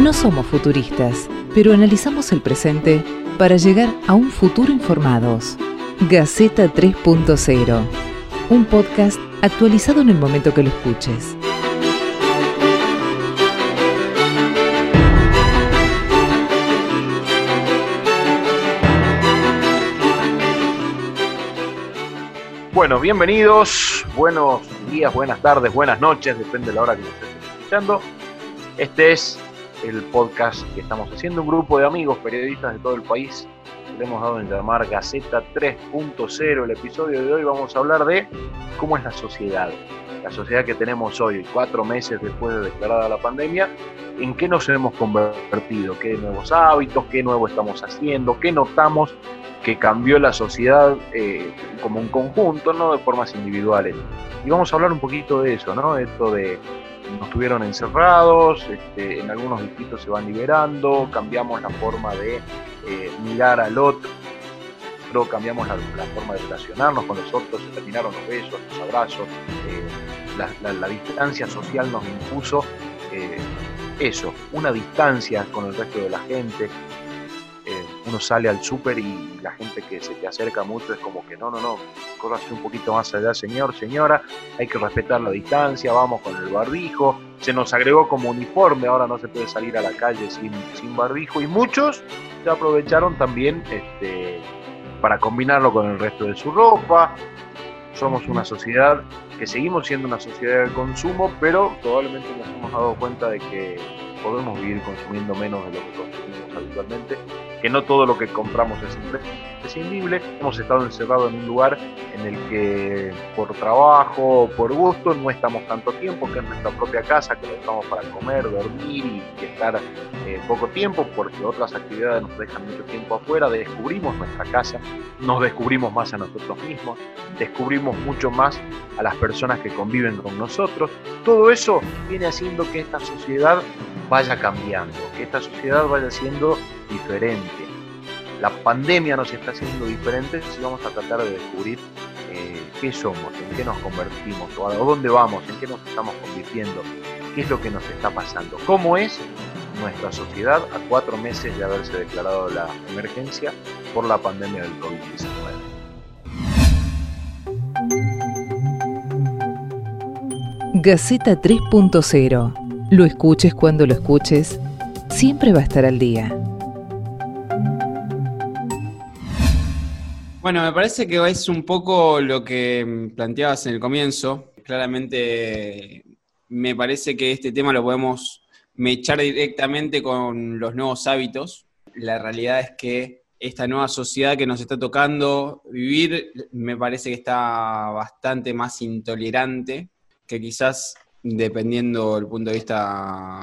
No somos futuristas, pero analizamos el presente para llegar a un futuro informados. Gaceta 3.0, un podcast actualizado en el momento que lo escuches. Bueno, bienvenidos, buenos días, buenas tardes, buenas noches, depende de la hora que nos estén escuchando. Este es el podcast que estamos haciendo, un grupo de amigos periodistas de todo el país. Le hemos dado en llamar Gaceta 3.0. El episodio de hoy vamos a hablar de cómo es la sociedad, la sociedad que tenemos hoy, cuatro meses después de declarada la pandemia, en qué nos hemos convertido, qué nuevos hábitos, qué nuevo estamos haciendo, qué notamos que cambió la sociedad eh, como un conjunto, no de formas individuales. Y vamos a hablar un poquito de eso, ¿no? Esto de nos tuvieron encerrados, este, en algunos distritos se van liberando, cambiamos la forma de eh, mirar al otro, cambiamos la, forma de relacionarnos con los otros, se terminaron los besos, los abrazos, eh, la, la, distancia social nos impuso eso, una distancia con el resto de la gente, uno sale al súper y la gente que se te acerca mucho es como que no, no, no, córrase un poquito más allá, señor, señora, hay que respetar la distancia, vamos con el barbijo, se nos agregó como uniforme, ahora no se puede salir a la calle sin, sin barbijo. Y muchos se aprovecharon también este, para combinarlo con el resto de su ropa. Somos una sociedad que seguimos siendo una sociedad de consumo, pero probablemente nos hemos dado cuenta de que podemos vivir consumiendo menos de lo que consumimos habitualmente que no todo lo que compramos es imprescindible. Hemos estado encerrados en un lugar en el que por trabajo por gusto no estamos tanto tiempo, que es nuestra propia casa, que lo estamos para comer, dormir y, estar eh, poco tiempo, porque otras actividades nos dejan mucho tiempo afuera. Descubrimos nuestra casa, nos descubrimos más a nosotros mismos, descubrimos mucho más a las personas que conviven con nosotros. Todo eso viene haciendo que esta sociedad vaya cambiando, que esta sociedad vaya siendo diferente. La pandemia nos está haciendo diferentes y vamos a tratar de descubrir eh, qué somos, en qué nos convertimos, o a dónde vamos, en qué nos estamos convirtiendo, qué es lo que nos está pasando, cómo es nuestra sociedad a cuatro meses de haberse declarado la emergencia por la pandemia del COVID-19. Gaceta 3.0 lo escuches cuando lo escuches, siempre va a estar al día. Bueno, me parece que es un poco lo que planteabas en el comienzo. Claramente me parece que este tema lo podemos mechar directamente con los nuevos hábitos. La realidad es que esta nueva sociedad que nos está tocando vivir me parece que está bastante más intolerante que quizás dependiendo del punto de vista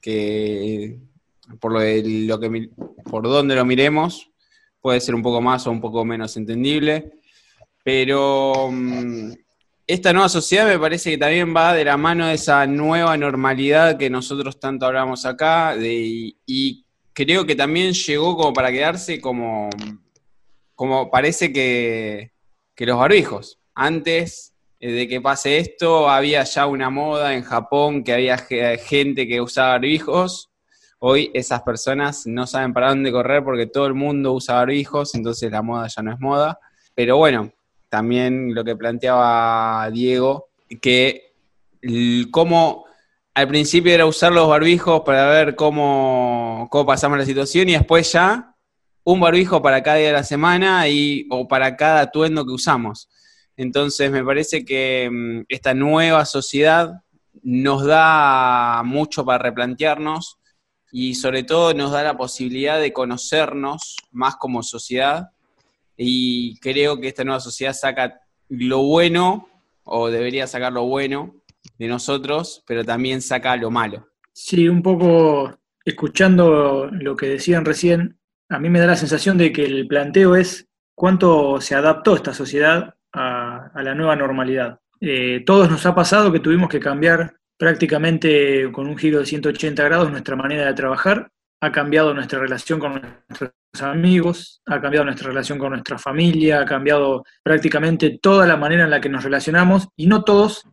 que por lo, lo que por donde lo miremos puede ser un poco más o un poco menos entendible. Pero mm, esta nueva sociedad me parece que también va de la mano de esa nueva normalidad que nosotros tanto hablamos acá y creo que también llegó como para quedarse como como parece que, que los barbijos. Antes de que pase esto, había ya una moda en Japón que había gente que usaba barbijos. Hoy esas personas no saben para dónde correr porque todo el mundo usa barbijos, entonces la moda ya no es moda. Pero bueno, también lo que planteaba Diego, que cómo al principio era usar los barbijos para ver cómo, cómo pasamos la situación y después ya un barbijo para cada día de la semana y, o para cada atuendo que usamos. Entonces me parece que mm, esta nueva sociedad nos da mucho para replantearnos y sobre todo nos da la posibilidad de conocernos más como sociedad y creo que esta nueva sociedad saca lo bueno o debería sacar lo bueno de nosotros, pero también saca lo malo. Sí, un poco escuchando lo que decían recién, a mí me da la sensación de que el planteo es cuánto se adaptó esta sociedad a, la nueva normalidad. Eh, todos nos ha pasado que tuvimos que cambiar prácticamente con un giro de 180 grados nuestra manera de trabajar, ha cambiado nuestra relación con nuestros amigos, ha cambiado nuestra relación con nuestra familia, ha cambiado prácticamente toda la manera en la que nos relacionamos y no todos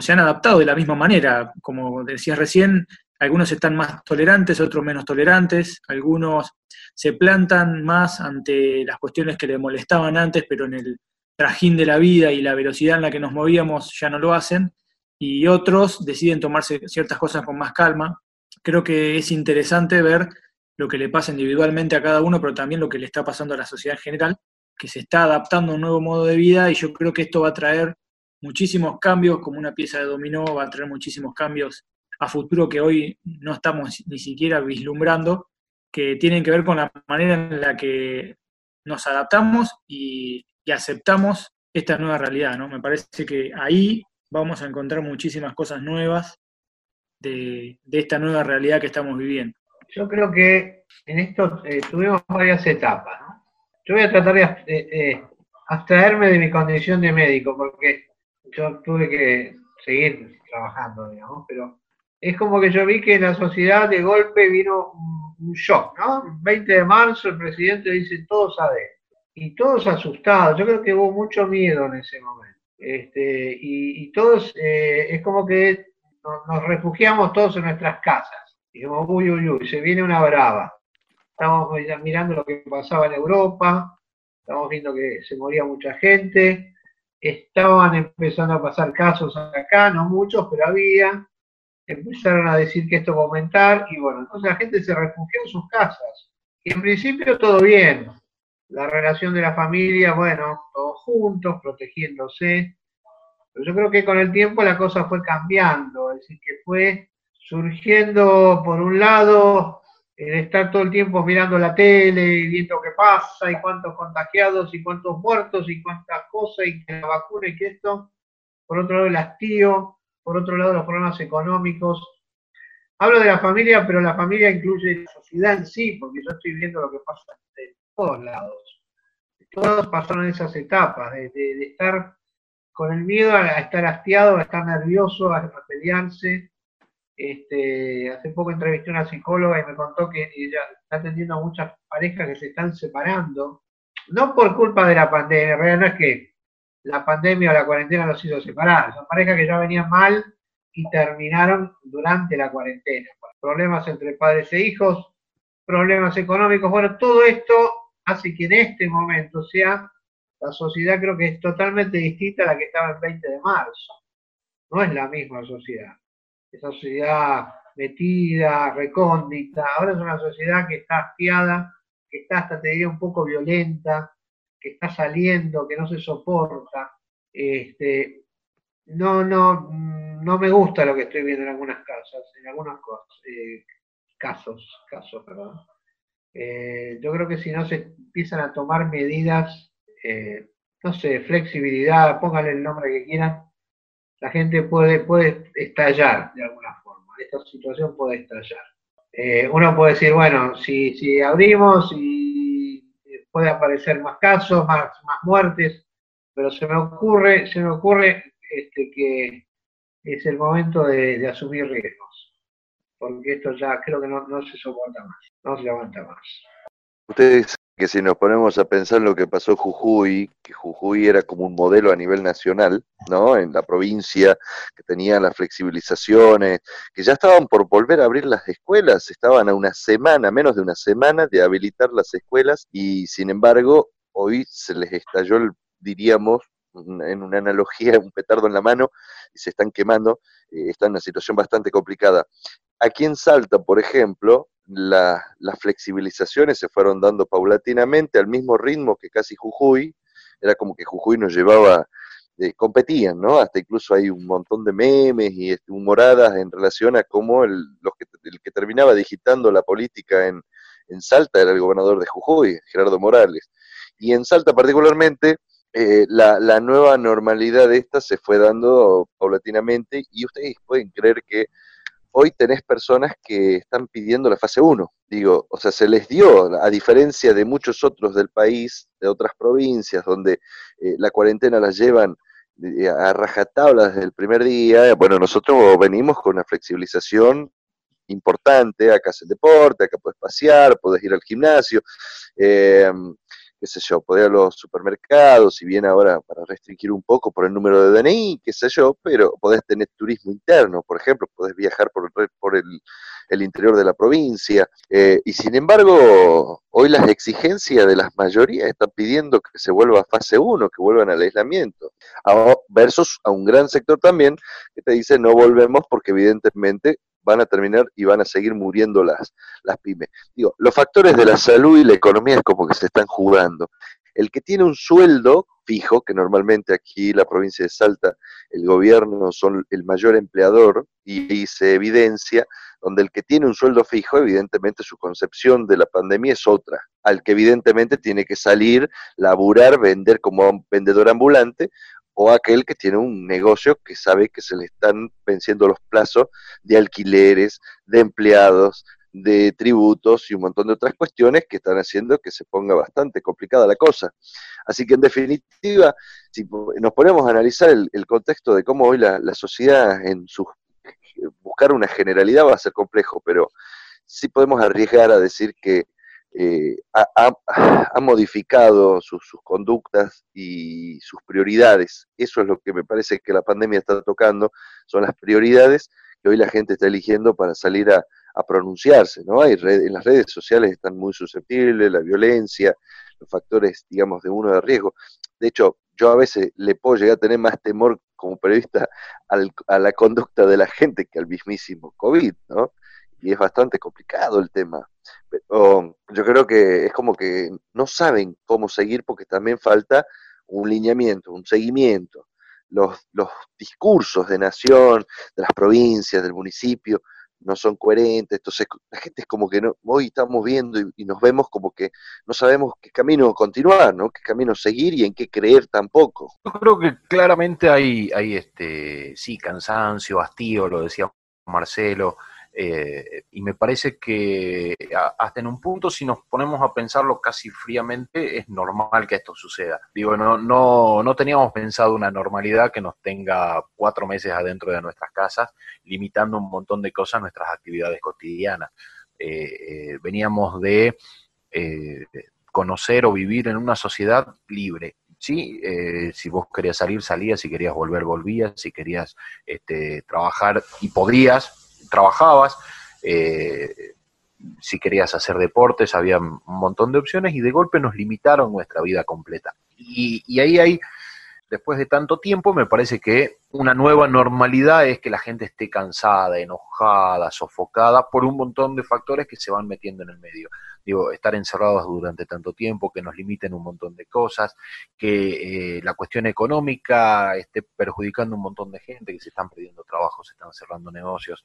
se han adaptado de la misma manera. Como decías recién, algunos están más tolerantes, otros menos tolerantes, algunos se plantan más ante las cuestiones que le molestaban antes, pero en el trajín de la vida y la velocidad en la que nos movíamos ya no lo hacen, y otros deciden tomarse ciertas cosas con más calma. Creo que es interesante ver lo que le pasa individualmente a cada uno, pero también lo que le está pasando a la sociedad en general, que se está adaptando a un nuevo modo de vida y yo creo que esto va a traer muchísimos cambios, como una pieza de dominó, va a traer muchísimos cambios a futuro que hoy no estamos ni siquiera vislumbrando, que tienen que ver con la manera en la que nos adaptamos y, aceptamos esta nueva realidad, ¿no? Me parece que ahí vamos a encontrar muchísimas cosas nuevas de, esta nueva realidad que estamos viviendo. Yo creo que en esto eh, tuvimos varias etapas, ¿no? Yo voy a tratar de abstraerme de mi condición de médico, porque yo tuve que seguir trabajando, digamos, pero es como que yo vi que en la sociedad de golpe vino un, shock, ¿no? 20 de marzo el presidente dice todos ver, y todos asustados, yo creo que hubo mucho miedo en ese momento, este, y, todos, eh, es como que nos, refugiamos todos en nuestras casas, como, uy, uy, uy, se viene una brava, estamos mirando lo que pasaba en Europa, estamos viendo que se moría mucha gente, estaban empezando a pasar casos acá, no muchos, pero había, empezaron a decir que esto va a aumentar y bueno, entonces la gente se refugió en sus casas. Y en principio todo bien, la relación de la familia, bueno, todos juntos, protegiéndose, pero yo creo que con el tiempo la cosa fue cambiando, es decir, que fue surgiendo por un lado el estar todo el tiempo mirando la tele y viendo qué pasa y cuántos contagiados y cuántos muertos y cuántas cosas y que la vacuna y que esto, por otro lado el hastío, por otro lado los problemas económicos. Hablo de la familia, pero la familia incluye la sociedad en sí, porque yo estoy viendo lo que pasa en todos lados. Todos pasaron esas etapas de, estar con el miedo a, estar hastiado, a estar nervioso, a pelearse, este, hace poco entrevisté a una psicóloga y me contó que ella está atendiendo a muchas parejas que se están separando, no por culpa de la pandemia, en realidad no es que la pandemia o la cuarentena los hizo separar, son parejas que ya venían mal y terminaron durante la cuarentena. Problemas entre padres e hijos, problemas económicos, bueno, todo esto hace que en este momento sea la sociedad creo que es totalmente distinta a la que estaba el 20 de marzo. No es la misma sociedad esa sociedad metida, recóndita, ahora es una sociedad que está hastiada, que está hasta te diría un poco violenta, que está saliendo, que no se soporta. Este, no, no, no me gusta lo que estoy viendo en algunas casas, en algunos eh, casos, casos, perdón. Eh, yo creo que si no se empiezan a tomar medidas, eh, no sé, flexibilidad, pónganle el nombre que quieran, la gente puede, puede estallar de alguna forma. Esta situación puede estallar. Eh, uno puede decir, bueno, si, si abrimos y puede aparecer más casos, más, más muertes, pero se me ocurre, se me ocurre este, que es el momento de, asumir riesgos, porque esto ya creo que no, no se soporta más, no se levanta más. Ustedes que si nos ponemos a pensar lo que pasó Jujuy, que Jujuy era como un modelo a nivel nacional, ¿no? En la provincia, que tenía las flexibilizaciones, que ya estaban por volver a abrir las escuelas, estaban a una semana, menos de una semana de habilitar las escuelas, y sin embargo, hoy se les estalló, diríamos, en una analogía, un petardo en la mano, y se están quemando, eh, está en una situación bastante complicada. Aquí en Salta, por ejemplo, las flexibilizaciones se fueron dando paulatinamente al mismo ritmo que casi Jujuy, era como que Jujuy nos llevaba, eh, competían, ¿no? Hasta incluso hay un montón de memes y este, humoradas en relación a cómo el, los que, el que terminaba digitando la política en, en Salta era el gobernador de Jujuy, Gerardo Morales. Y en Salta particularmente, eh, la, la, nueva normalidad de esta se fue dando paulatinamente y ustedes pueden creer que hoy tenés personas que están pidiendo la fase 1. Digo, o sea, se les dio, a diferencia de muchos otros del país, de otras provincias, donde eh, la cuarentena las llevan eh, a rajatabla desde el primer día, bueno, nosotros venimos con una flexibilización importante, acá haces deporte, acá puedes pasear, puedes ir al gimnasio. Eh, qué sé yo, poder a los supermercados, si bien ahora para restringir un poco por el número de DNI, qué sé yo, pero podés tener turismo interno, por ejemplo, podés viajar por, por el, el interior de la provincia, eh, y sin embargo, hoy las exigencias de las mayorías están pidiendo que se vuelva a fase 1, que vuelvan al aislamiento, versus a un gran sector también que te dice no volvemos porque evidentemente van a terminar y van a seguir muriendo las, las pymes. Digo, los factores de la salud y la economía es como que se están jugando. El que tiene un sueldo fijo, que normalmente aquí la provincia de Salta el gobierno son el mayor empleador y, y se evidencia, donde el que tiene un sueldo fijo, evidentemente su concepción de la pandemia es otra, al que evidentemente tiene que salir, laburar, vender como vendedor ambulante, o aquel que tiene un negocio que sabe que se le están venciendo los plazos de alquileres, de empleados, de tributos y un montón de otras cuestiones que están haciendo que se ponga bastante complicada la cosa. Así que en definitiva, si nos ponemos a analizar el, contexto de cómo hoy la, sociedad en buscar una generalidad va a ser complejo, pero sí podemos arriesgar a decir que eh, ha, modificado sus, conductas y sus prioridades. Eso es lo que me parece que la pandemia está tocando, son las prioridades que hoy la gente está eligiendo para salir a, pronunciarse. ¿no? Hay en las redes sociales están muy susceptibles, la violencia, los factores, digamos, de uno de riesgo. De hecho, yo a veces le puedo llegar a tener más temor como periodista a la conducta de la gente que al mismísimo COVID, ¿no? Y es bastante complicado el tema. Pero yo creo que es como que no saben cómo seguir porque también falta un lineamiento, un seguimiento. Los, los discursos de nación, de las provincias, del municipio, no son coherentes, entonces la gente es como que no, hoy estamos viendo y, nos vemos como que no sabemos qué camino continuar, ¿no? qué camino seguir y en qué creer tampoco. Yo creo que claramente hay, hay este, sí, cansancio, hastío, lo decía Marcelo, eh, y me parece que hasta en un punto, si nos ponemos a pensarlo casi fríamente, es normal que esto suceda. Digo, no, no, no teníamos pensado una normalidad que nos tenga cuatro meses adentro de nuestras casas, limitando un montón de cosas nuestras actividades cotidianas. Eh, eh, veníamos de conocer o vivir en una sociedad libre, ¿sí? si vos querías salir, salías, si querías volver, volvías, si querías este, trabajar y podías, trabajabas, eh, si querías hacer deportes, había un montón de opciones y de golpe nos limitaron nuestra vida completa. Y, y ahí hay, después de tanto tiempo, me parece que una nueva normalidad es que la gente esté cansada, enojada, sofocada por un montón de factores que se van metiendo en el medio. Digo, estar encerrados durante tanto tiempo, que nos limiten un montón de cosas, que eh, la cuestión económica esté perjudicando un montón de gente, que se están perdiendo trabajos, se están cerrando negocios,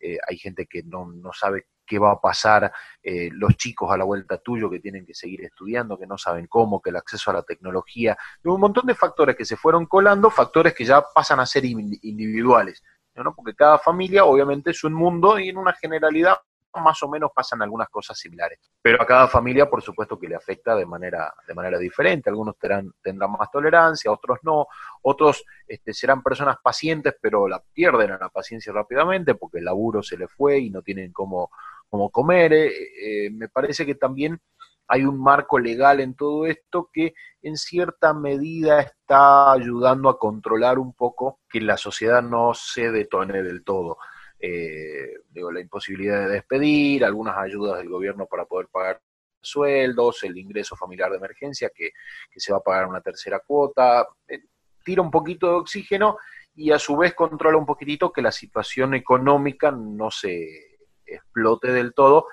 eh, hay gente que no, no sabe qué va a pasar, eh, los chicos a la vuelta tuyo que tienen que seguir estudiando, que no saben cómo, que el acceso a la tecnología, un montón de factores que se fueron colando, factores que ya pasan a ser individuales, ¿no? porque cada familia obviamente es un mundo y en una generalidad más o menos pasan algunas cosas similares. Pero a cada familia, por supuesto, que le afecta de manera, de manera diferente. Algunos tendrán, más tolerancia, otros no. Otros este, serán personas pacientes, pero la pierden a la paciencia rápidamente porque el laburo se le fue y no tienen cómo, cómo comer. Eh, eh, me parece que también hay un marco legal en todo esto que en cierta medida está ayudando a controlar un poco que la sociedad no se detone del todo eh, digo, la imposibilidad de despedir, algunas ayudas del gobierno para poder pagar sueldos, el ingreso familiar de emergencia que, se va a pagar una tercera cuota, eh, tira un poquito de oxígeno y a su vez controla un poquitito que la situación económica no se explote del todo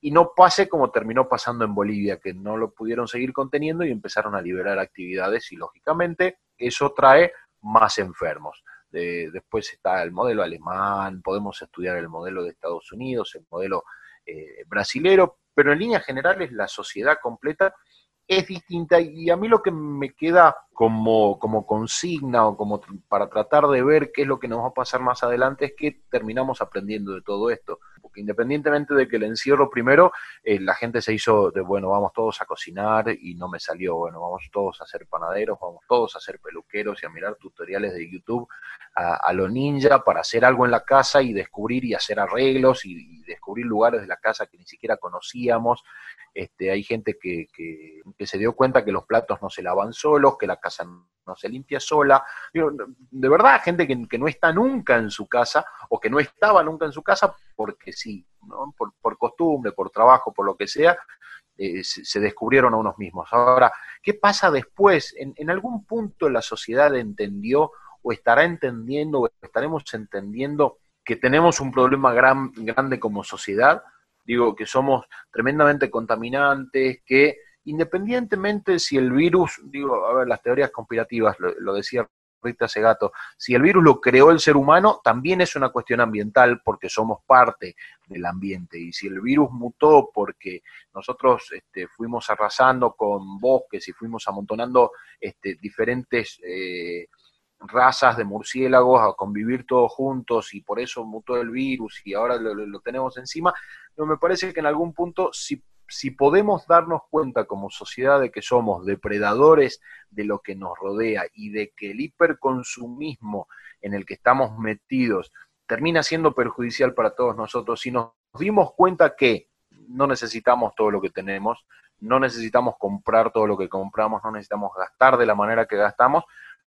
y no pase como terminó pasando en Bolivia, que no lo pudieron seguir conteniendo y empezaron a liberar actividades y lógicamente eso trae más enfermos después está el modelo alemán, podemos estudiar el modelo de Estados Unidos, el modelo eh, brasilero, pero en líneas generales la sociedad completa es distinta y a mí lo que me queda como, como consigna o como para tratar de ver qué es lo que nos va a pasar más adelante es que terminamos aprendiendo de todo esto. Independientemente de que el encierro primero, eh, la gente se hizo de, bueno, vamos todos a cocinar y no me salió, bueno, vamos todos a ser panaderos, vamos todos a ser peluqueros y a mirar tutoriales de YouTube a, a lo ninja para hacer algo en la casa y descubrir y hacer arreglos y, descubrir lugares de la casa que ni siquiera conocíamos. Este, hay gente que, que, se dio cuenta que los platos no se lavan solos, que la casa no se limpia sola. de verdad, gente que, no está nunca en su casa o que no estaba nunca en su casa porque sí, por, costumbre, por trabajo, por lo que sea, eh, se, descubrieron a unos mismos. Ahora, ¿qué pasa después? En, algún punto la sociedad entendió o estará entendiendo o estaremos entendiendo que tenemos un problema gran, grande como sociedad, digo que somos tremendamente contaminantes, que independientemente si el virus, digo, a ver, las teorías conspirativas, lo, decía Rita Segato, si el virus lo creó el ser humano, también es una cuestión ambiental porque somos parte del ambiente. Y si el virus mutó porque nosotros este, fuimos arrasando con bosques y fuimos amontonando este, diferentes eh, razas de murciélagos a convivir todos juntos y por eso mutó el virus y ahora lo, tenemos encima, no me parece que en algún punto si, si podemos darnos cuenta como sociedad de que somos depredadores de lo que nos rodea y de que el hiperconsumismo en el que estamos metidos termina siendo perjudicial para todos nosotros, si nos dimos cuenta que no necesitamos todo lo que tenemos, no necesitamos comprar todo lo que compramos, no necesitamos gastar de la manera que gastamos,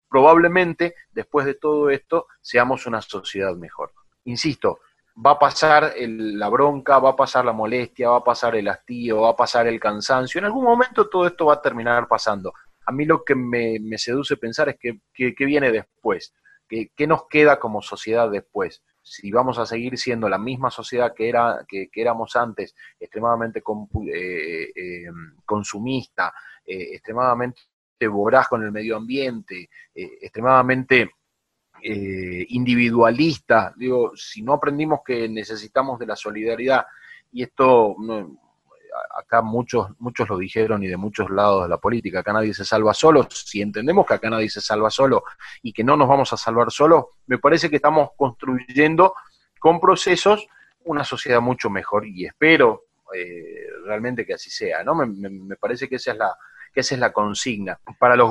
probablemente después de todo esto seamos una sociedad mejor. Insisto, va a pasar la bronca, va a pasar la molestia, va a pasar el hastío, va a pasar el cansancio. En algún momento todo esto va a terminar pasando. A mí lo que me, seduce pensar es que, que, viene después, que, qué nos queda como sociedad después. Si vamos a seguir siendo la misma sociedad que, era, que, éramos antes, extremadamente eh, eh, consumista, eh, extremadamente voraz con el medio ambiente, eh, extremadamente eh, individualista. Digo, si no aprendimos que necesitamos de la solidaridad, y esto acá muchos, muchos lo dijeron y de muchos lados de la política, acá nadie se salva solo, si entendemos que acá nadie se salva solo y que no nos vamos a salvar solo, me parece que estamos construyendo con procesos una sociedad mucho mejor y espero eh, realmente que así sea, ¿no? me parece que esa es la, que esa es la consigna. Para los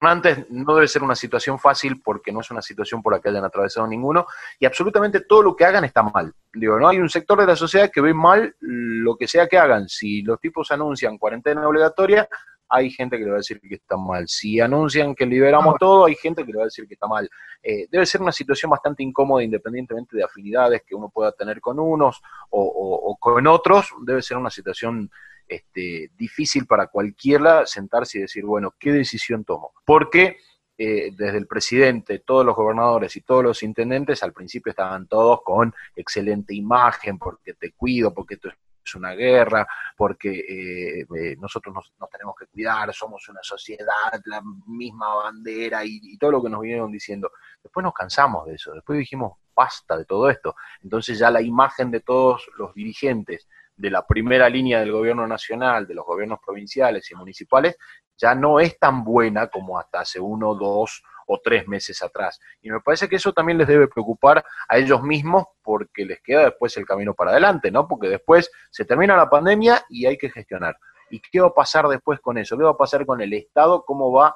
gobernantes no debe ser una situación fácil porque no es una situación por la que hayan atravesado ninguno y absolutamente todo lo que hagan está mal. Digo, no hay un sector de la sociedad que ve mal lo que sea que hagan. Si los tipos anuncian cuarentena obligatoria, hay gente que le va a decir que está mal. Si anuncian que liberamos todo, hay gente que le va a decir que está mal. Eh, debe ser una situación bastante incómoda independientemente de afinidades que uno pueda tener con unos o con otros. Debe ser una situación este, difícil para cualquiera sentarse y decir, bueno, ¿qué decisión tomo? Porque eh, desde el presidente, todos los gobernadores y todos los intendentes al principio estaban todos con excelente imagen, porque te cuido, porque es una guerra, porque eh, eh, nosotros nos, tenemos que cuidar, somos una sociedad, la misma bandera y, y, todo lo que nos vinieron diciendo. Después nos cansamos de eso, después dijimos, basta de todo esto. Entonces ya la imagen de todos los dirigentes de la primera línea del gobierno nacional, de los gobiernos provinciales y municipales, ya no es tan buena como hasta hace uno, dos o tres meses atrás. Y me parece que eso también les debe preocupar a ellos mismos porque les queda después el camino para adelante, ¿no? Porque después se termina la pandemia y hay que gestionar. ¿Y qué va a pasar después con eso? ¿Qué va a pasar con el Estado? ¿Cómo va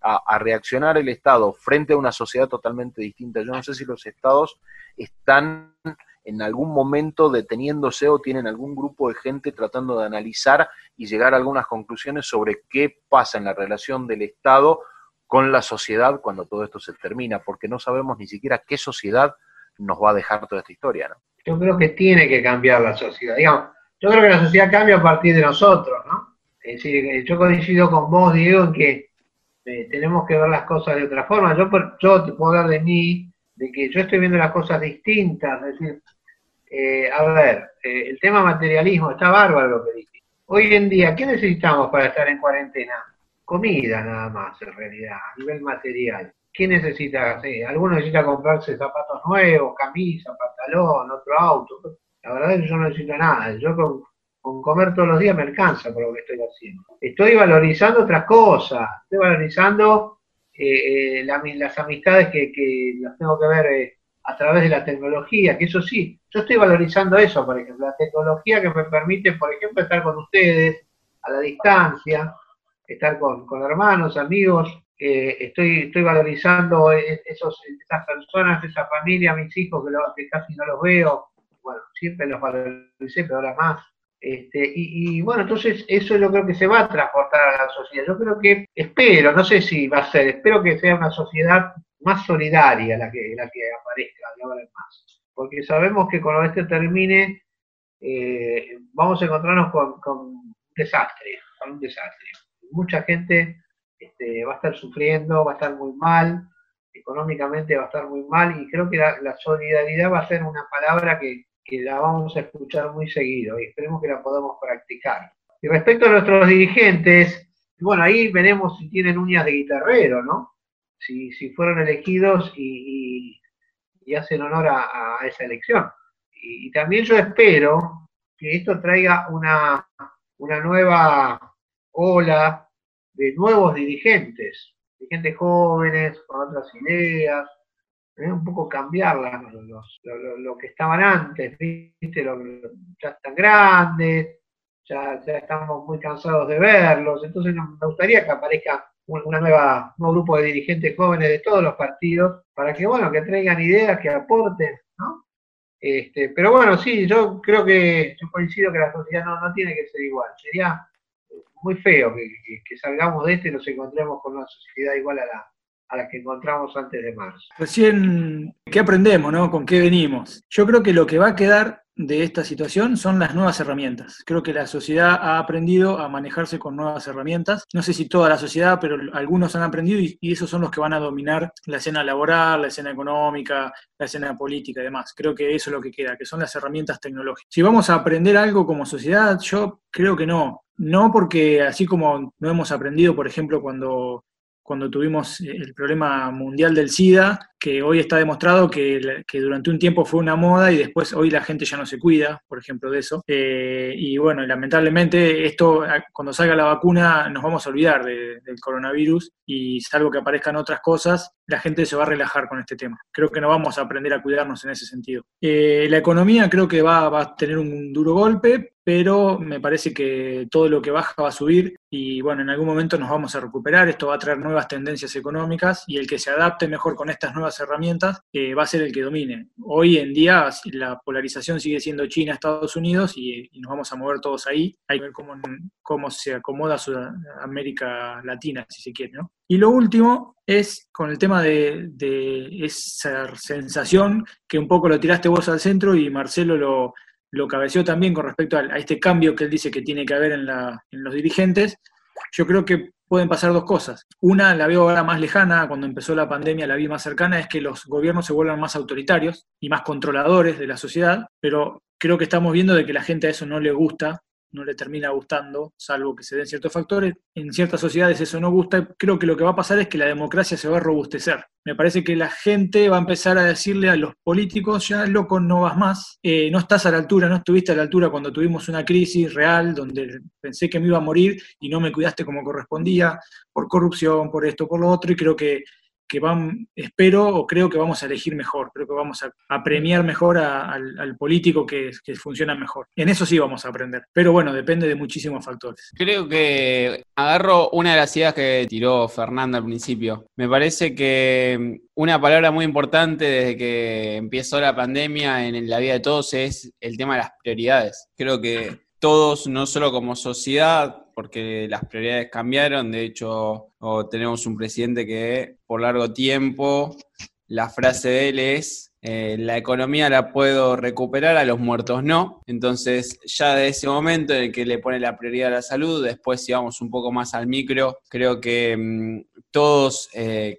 a, a reaccionar el Estado frente a una sociedad totalmente distinta? Yo no sé si los estados están en algún momento deteniéndose o tienen algún grupo de gente tratando de analizar y llegar a algunas conclusiones sobre qué pasa en la relación del Estado con la sociedad cuando todo esto se termina, porque no sabemos ni siquiera qué sociedad nos va a dejar toda esta historia. ¿no? Yo creo que tiene que cambiar la sociedad. Digamos, yo creo que la sociedad cambia a partir de nosotros, ¿no? Es decir, eh, yo coincido con vos, Diego, en que eh, tenemos que ver las cosas de otra forma. Yo, yo te puedo hablar de mí, de que yo estoy viendo las cosas distintas, es decir, eh, a ver, eh, el tema materialismo, está bárbaro lo que dije. Hoy en día, ¿qué necesitamos para estar en cuarentena? Comida nada más, en realidad, a nivel material. ¿Qué necesita? Sí, alguno necesita comprarse zapatos nuevos, camisa, pantalón, otro auto. La verdad es que yo no necesito nada. Yo con, comer todos los días me alcanza por lo que estoy haciendo. Estoy valorizando otras cosas. Estoy valorizando eh, las amistades que, las tengo que ver eh, a través de la tecnología, que eso sí, yo estoy valorizando eso, por ejemplo, la tecnología que me permite, por ejemplo, estar con ustedes a la distancia, estar con, hermanos, amigos, eh, estoy, estoy valorizando esos, esas personas, esa familia, mis hijos, que, casi no los veo, bueno, siempre los valoricé, pero ahora más. Este, y, bueno, entonces eso es lo creo que se va a transportar a la sociedad. Yo creo que, espero, no sé si va a ser, espero que sea una sociedad más solidaria la que, la que aparezca de ahora en más. Porque sabemos que cuando esto termine, eh, vamos a encontrarnos con, un desastre, con un desastre. Mucha gente este, va a estar sufriendo, va a estar muy mal, económicamente va a estar muy mal, y creo que la solidaridad va a ser una palabra que, que la vamos a escuchar muy seguido y esperemos que la podamos practicar. Y respecto a nuestros dirigentes, bueno, ahí veremos si tienen uñas de guitarrero, ¿no? Si, si fueron elegidos y, y, hacen honor a, esa elección. Y, también yo espero que esto traiga una, una nueva ola de nuevos dirigentes, dirigentes jóvenes, con otras ideas, un poco cambiar lo, que estaban antes, ¿viste? ya están grandes, ya, ya, estamos muy cansados de verlos, entonces me gustaría que aparezca un nuevo grupo de dirigentes jóvenes de todos los partidos para que, bueno, que traigan ideas, que aporten, ¿no? Este, pero bueno, sí, yo creo que yo coincido que la sociedad no, no tiene que ser igual. Sería muy feo que, que salgamos de este y nos encontremos con una sociedad igual a la, a las que encontramos antes de marzo. Recién, ¿qué aprendemos, no? ¿Con qué venimos? Yo creo que lo que va a quedar de esta situación son las nuevas herramientas. Creo que la sociedad ha aprendido a manejarse con nuevas herramientas. No sé si toda la sociedad, pero algunos han aprendido y, esos son los que van a dominar la escena laboral, la escena económica, la escena política y demás. Creo que eso es lo que queda, que son las herramientas tecnológicas. Si vamos a aprender algo como sociedad, yo creo que no. No porque así como no hemos aprendido, por ejemplo, cuando cuando tuvimos el problema mundial del SIDA, que hoy está demostrado que, durante un tiempo fue una moda y después hoy la gente ya no se cuida, por ejemplo, de eso. Eh, y bueno, lamentablemente esto, cuando salga la vacuna, nos vamos a olvidar del coronavirus y salvo que aparezcan otras cosas, la gente se va a relajar con este tema. Creo que no vamos a aprender a cuidarnos en ese sentido. Eh, la economía creo que va, va a tener un duro golpe, pero me parece que todo lo que baja va a subir y bueno, en algún momento nos vamos a recuperar, esto va a traer nuevas tendencias económicas y el que se adapte mejor con estas nuevas herramientas eh, va a ser el que domine. Hoy en día la polarización sigue siendo China, Estados Unidos y, nos vamos a mover todos ahí. Hay que ver cómo, cómo se acomoda América Latina, si se quiere. ¿no? Y lo último es con el tema de, esa sensación que un poco lo tiraste vos al centro y Marcelo lo, lo cabeció también con respecto a, este cambio que él dice que tiene que haber en, en los dirigentes. Yo creo que pueden pasar dos cosas. Una la veo ahora más lejana, cuando empezó la pandemia la vi más cercana, es que los gobiernos se vuelvan más autoritarios y más controladores de la sociedad, pero creo que estamos viendo de que la gente a eso no le gusta no le termina gustando, salvo que se den ciertos factores. En ciertas sociedades eso no gusta. Creo que lo que va a pasar es que la democracia se va a robustecer. Me parece que la gente va a empezar a decirle a los políticos, ya loco, no vas más, eh, no estás a la altura, no estuviste a la altura cuando tuvimos una crisis real donde pensé que me iba a morir y no me cuidaste como correspondía, por corrupción, por esto, por lo otro, y creo que que van, espero o creo que vamos a elegir mejor, creo que vamos a, premiar mejor al, político que, que, funciona mejor. En eso sí vamos a aprender, pero bueno, depende de muchísimos factores. Creo que agarro una de las ideas que tiró Fernanda al principio. Me parece que una palabra muy importante desde que empezó la pandemia en la vida de todos es el tema de las prioridades. Creo que todos, no solo como sociedad, porque las prioridades cambiaron. De hecho, tenemos un presidente que por largo tiempo la frase de él es, eh, la economía la puedo recuperar, a los muertos no. Entonces, ya de ese momento en el que le pone la prioridad a la salud, después si vamos un poco más al micro, creo que mm, todos eh,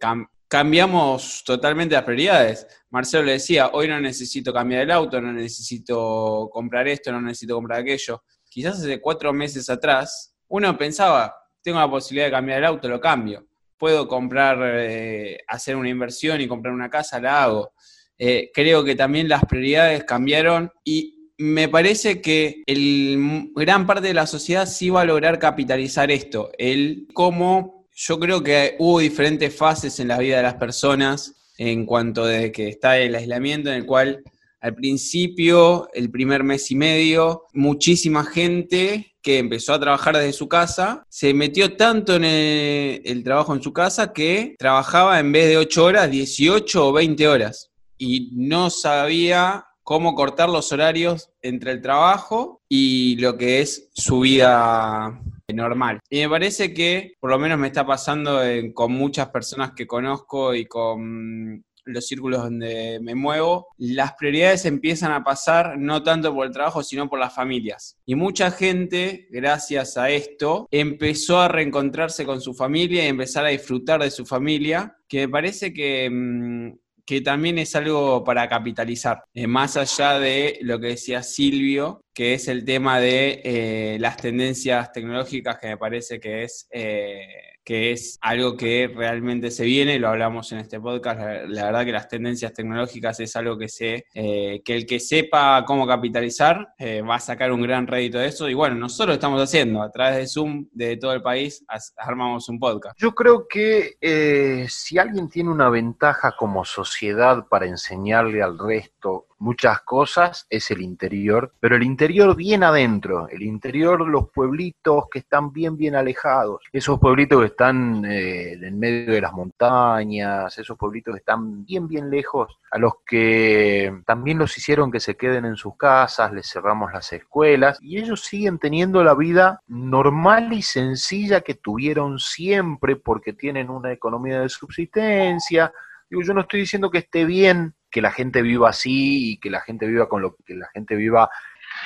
cambiamos totalmente las prioridades. Marcelo le decía, hoy no necesito cambiar el auto, no necesito comprar esto, no necesito comprar aquello. Quizás hace cuatro meses atrás uno pensaba, tengo la posibilidad de cambiar el auto, lo cambio. Puedo comprar, eh, hacer una inversión y comprar una casa, la hago. Eh, creo que también las prioridades cambiaron y me parece que el, gran parte de la sociedad sí va a lograr capitalizar esto. El cómo yo creo que hubo diferentes fases en la vida de las personas en cuanto de que está el aislamiento en el cual al principio, el primer mes y medio, muchísima gente que empezó a trabajar desde su casa, se metió tanto en el, trabajo en su casa que trabajaba en vez de 8 horas, 18 o 20 horas. Y no sabía cómo cortar los horarios entre el trabajo y lo que es su vida normal. Y me parece que, por lo menos me está pasando con muchas personas que conozco y con los círculos donde me muevo, las prioridades empiezan a pasar no tanto por el trabajo, sino por las familias. Y mucha gente, gracias a esto, empezó a reencontrarse con su familia y empezar a disfrutar de su familia, que me parece que... Mm, que también es algo para capitalizar, eh, más allá de lo que decía Silvio, que es el tema de eh, las tendencias tecnológicas, que me parece que es, eh, que es algo que realmente se viene, lo hablamos en este podcast, la, verdad que las tendencias tecnológicas es algo que, sé, que el que sepa cómo capitalizar va a sacar un gran rédito de eso, y bueno, nosotros lo estamos haciendo, a través de Zoom, de todo el país, armamos un podcast. Yo creo que si alguien tiene una ventaja como sociedad para enseñarle al resto muchas cosas es el interior, pero el interior bien adentro, el interior, los pueblitos que están bien, bien alejados, esos pueblitos que están eh, en medio de las montañas, esos pueblitos que están bien, bien lejos, a los que también los hicieron que se queden en sus casas, les cerramos las escuelas y ellos siguen teniendo la vida normal y sencilla que tuvieron siempre porque tienen una economía de subsistencia. Digo, yo no estoy diciendo que esté bien que la gente viva así y que la gente viva con lo que la gente viva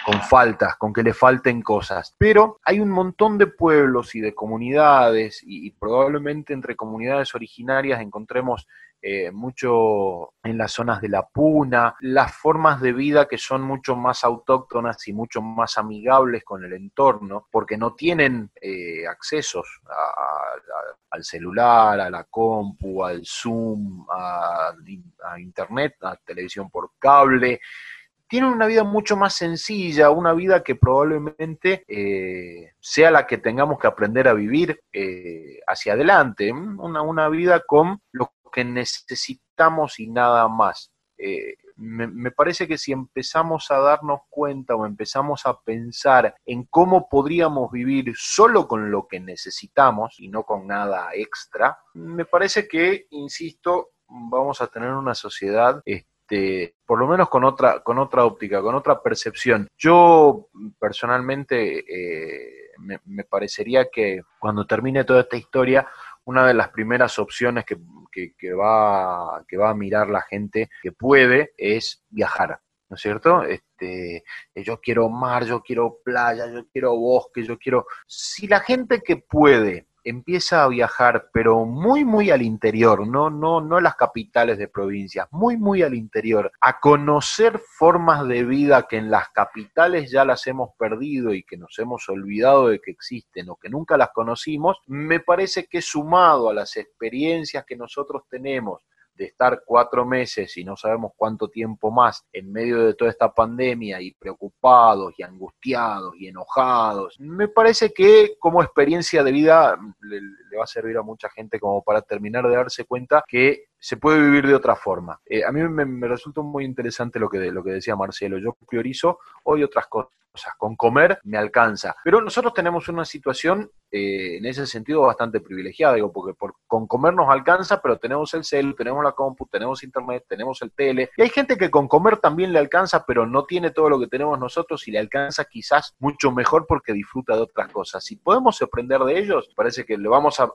con faltas, con que le falten cosas. Pero hay un montón de pueblos y de comunidades y, probablemente entre comunidades originarias encontremos eh, mucho en las zonas de la puna, las formas de vida que son mucho más autóctonas y mucho más amigables con el entorno, porque no tienen eh, accesos al celular, a la compu, al Zoom, a, Internet, a televisión por cable. Tienen una vida mucho más sencilla, una vida que probablemente eh, sea la que tengamos que aprender a vivir hacia adelante, una, una, vida con lo que necesitamos y nada más. Eh, me, parece que si empezamos a darnos cuenta o empezamos a pensar en cómo podríamos vivir solo con lo que necesitamos y no con nada extra, me parece que, insisto, vamos a tener una sociedad este, por lo menos con otra, con otra óptica, con otra percepción. Yo personalmente eh, me, parecería que cuando termine toda esta historia, una de las primeras opciones que, va, que va a mirar la gente que puede es viajar. ¿no es cierto? Este, yo quiero mar, yo quiero playa, yo quiero bosque, yo quiero... Si la gente que puede empieza a viajar, pero muy, muy al interior, no, no, no las capitales de provincias, muy, muy al interior, a conocer formas de vida que en las capitales ya las hemos perdido y que nos hemos olvidado de que existen o que nunca las conocimos, me parece que sumado a las experiencias que nosotros tenemos de estar cuatro meses y no sabemos cuánto tiempo más en medio de toda esta pandemia y preocupados y angustiados y enojados, me parece que como experiencia de vida le, va a servir a mucha gente como para terminar de darse cuenta que se puede vivir de otra forma. Eh, a mí me, me, resulta muy interesante lo que, lo que decía Marcelo. Yo priorizo hoy otras cosas. Con comer me alcanza. Pero nosotros tenemos una situación eh, en ese sentido bastante privilegiada, digo, porque por, con comer nos alcanza, pero tenemos el cel, tenemos la compu, tenemos internet, tenemos el tele. Y hay gente que con comer también le alcanza, pero no tiene todo lo que tenemos nosotros y le alcanza quizás mucho mejor porque disfruta de otras cosas. Si podemos aprender de ellos, parece que le vamos a,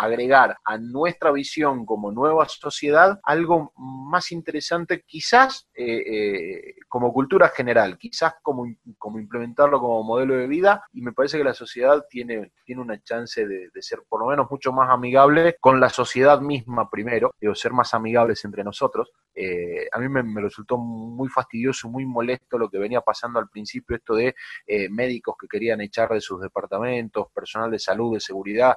agregar a nuestra visión como nueva sociedad algo más interesante, quizás eh, eh, como cultura general, quizás como, como implementarlo como modelo de vida y me parece que la sociedad tiene, tiene una chance de, ser por lo menos mucho más amigable con la sociedad misma primero, digo, ser más amigables entre nosotros. Eh, a mí me, resultó muy fastidioso, muy molesto lo que venía pasando al principio, esto de eh, médicos que querían echar de sus departamentos, personal de salud, de seguridad,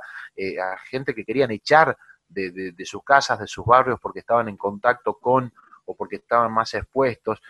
gente que querían echar de sus casas, de sus barrios porque estaban en contacto con o porque estaban más expuestos.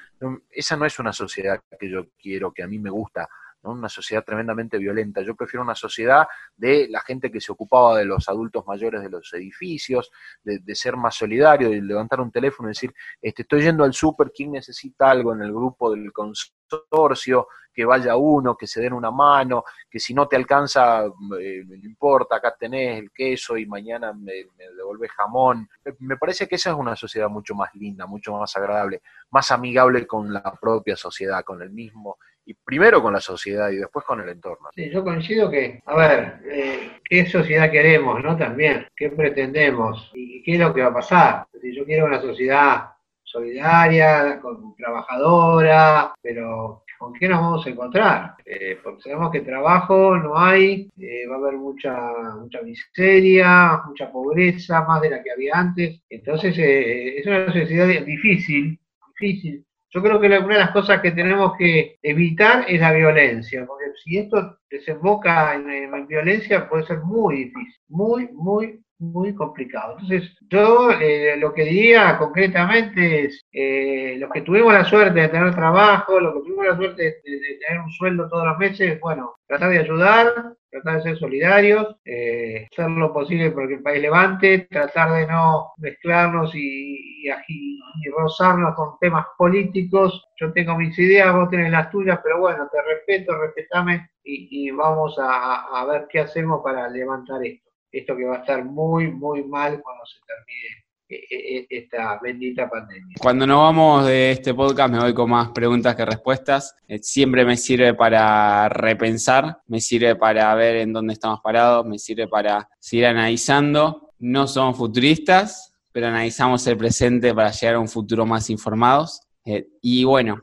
Esa no es una sociedad que yo quiero, que a mí me gusta una sociedad tremendamente violenta. Yo prefiero una sociedad de la gente que se ocupaba de los adultos mayores de los edificios, de, ser más solidario, de levantar un teléfono y decir, este, estoy yendo al súper, ¿quién necesita algo en el grupo del consorcio? Que vaya uno, que se den una mano, que si no te alcanza, eh, no importa, acá tenés el queso y mañana me, me devolvés jamón. Me parece que esa es una sociedad mucho más linda, mucho más agradable, más amigable con la propia sociedad, con el mismo y primero con la sociedad y después con el entorno. Sí, yo coincido que, a ver, eh, ¿qué sociedad queremos, no? También, ¿qué pretendemos? ¿Y qué es lo que va a pasar? Si yo quiero una sociedad solidaria, con, trabajadora, pero ¿con qué nos vamos a encontrar? Eh, porque sabemos que trabajo no hay, eh, va a haber mucha, mucha miseria, mucha pobreza, más de la que había antes. Entonces, es una sociedad difícil, difícil yo creo que una de las cosas que tenemos que evitar es la violencia, porque si esto desemboca en, violencia puede ser muy difícil, muy, muy, muy complicado. Entonces, yo eh, lo que diría concretamente es, eh, los que tuvimos la suerte de tener trabajo, los que tuvimos la suerte de, tener un sueldo todos los meses, bueno, tratar de ayudar, tratar de ser solidarios, eh, hacer lo posible porque el país levante, tratar de no mezclarnos y, y, rozarnos con temas políticos. Yo tengo mis ideas, vos tenés las tuyas, pero bueno, te respeto, respetame y, vamos a ver qué hacemos para levantar esto. Esto que va a estar muy, muy mal cuando se termine e, e, e, esta bendita pandemia. Cuando nos vamos de este podcast me voy con más preguntas que respuestas. Eh, siempre me sirve para repensar, me sirve para ver en dónde estamos parados, me sirve para seguir analizando. No somos futuristas, pero analizamos el presente para llegar a un futuro más informados. Eh, y bueno,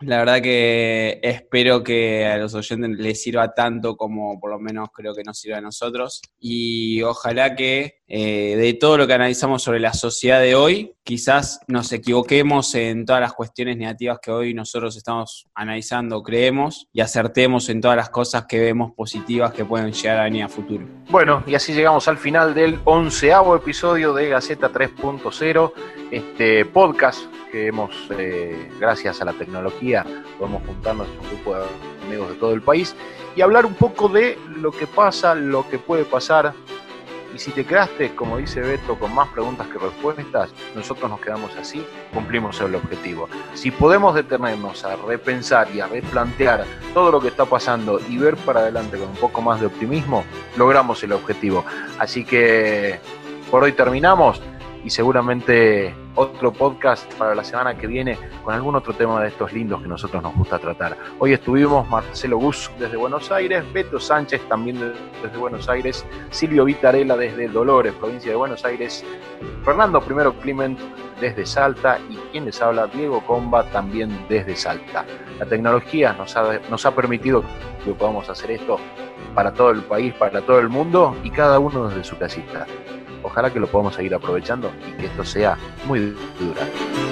la verdad que espero que a los oyentes les sirva tanto como por lo menos creo que nos sirve a nosotros. Y ojalá que eh, de todo lo que analizamos sobre la sociedad de hoy, quizás nos equivoquemos en todas las cuestiones negativas que hoy nosotros estamos analizando, creemos, y acertemos en todas las cosas que vemos positivas que pueden llegar a venir a futuro. Bueno, y así llegamos al final del onceavo episodio de Gaceta 3.0, este podcast que hemos, eh, gracias a la tecnología, podemos juntarnos un grupo de amigos de todo el país y hablar un poco de lo que pasa, lo que puede pasar. Y si te quedaste, como dice Beto, con más preguntas que respuestas, nosotros nos quedamos así, cumplimos el objetivo. Si podemos detenernos a repensar y a replantear todo lo que está pasando y ver para adelante con un poco más de optimismo, logramos el objetivo. Así que por hoy terminamos y seguramente otro podcast para la semana que viene con algún otro tema de estos lindos que nosotros nos gusta tratar. Hoy estuvimos Marcelo Gus desde Buenos Aires, Beto Sánchez también desde Buenos Aires, Silvio Vitarela desde Dolores, provincia de Buenos Aires, Fernando Primero Clement desde Salta y quien les habla, Diego Comba también desde Salta. La tecnología nos ha, nos ha permitido que podamos hacer esto para todo el país, para todo el mundo y cada uno desde su casita. Ojalá que lo podamos seguir aprovechando y que esto sea muy durable.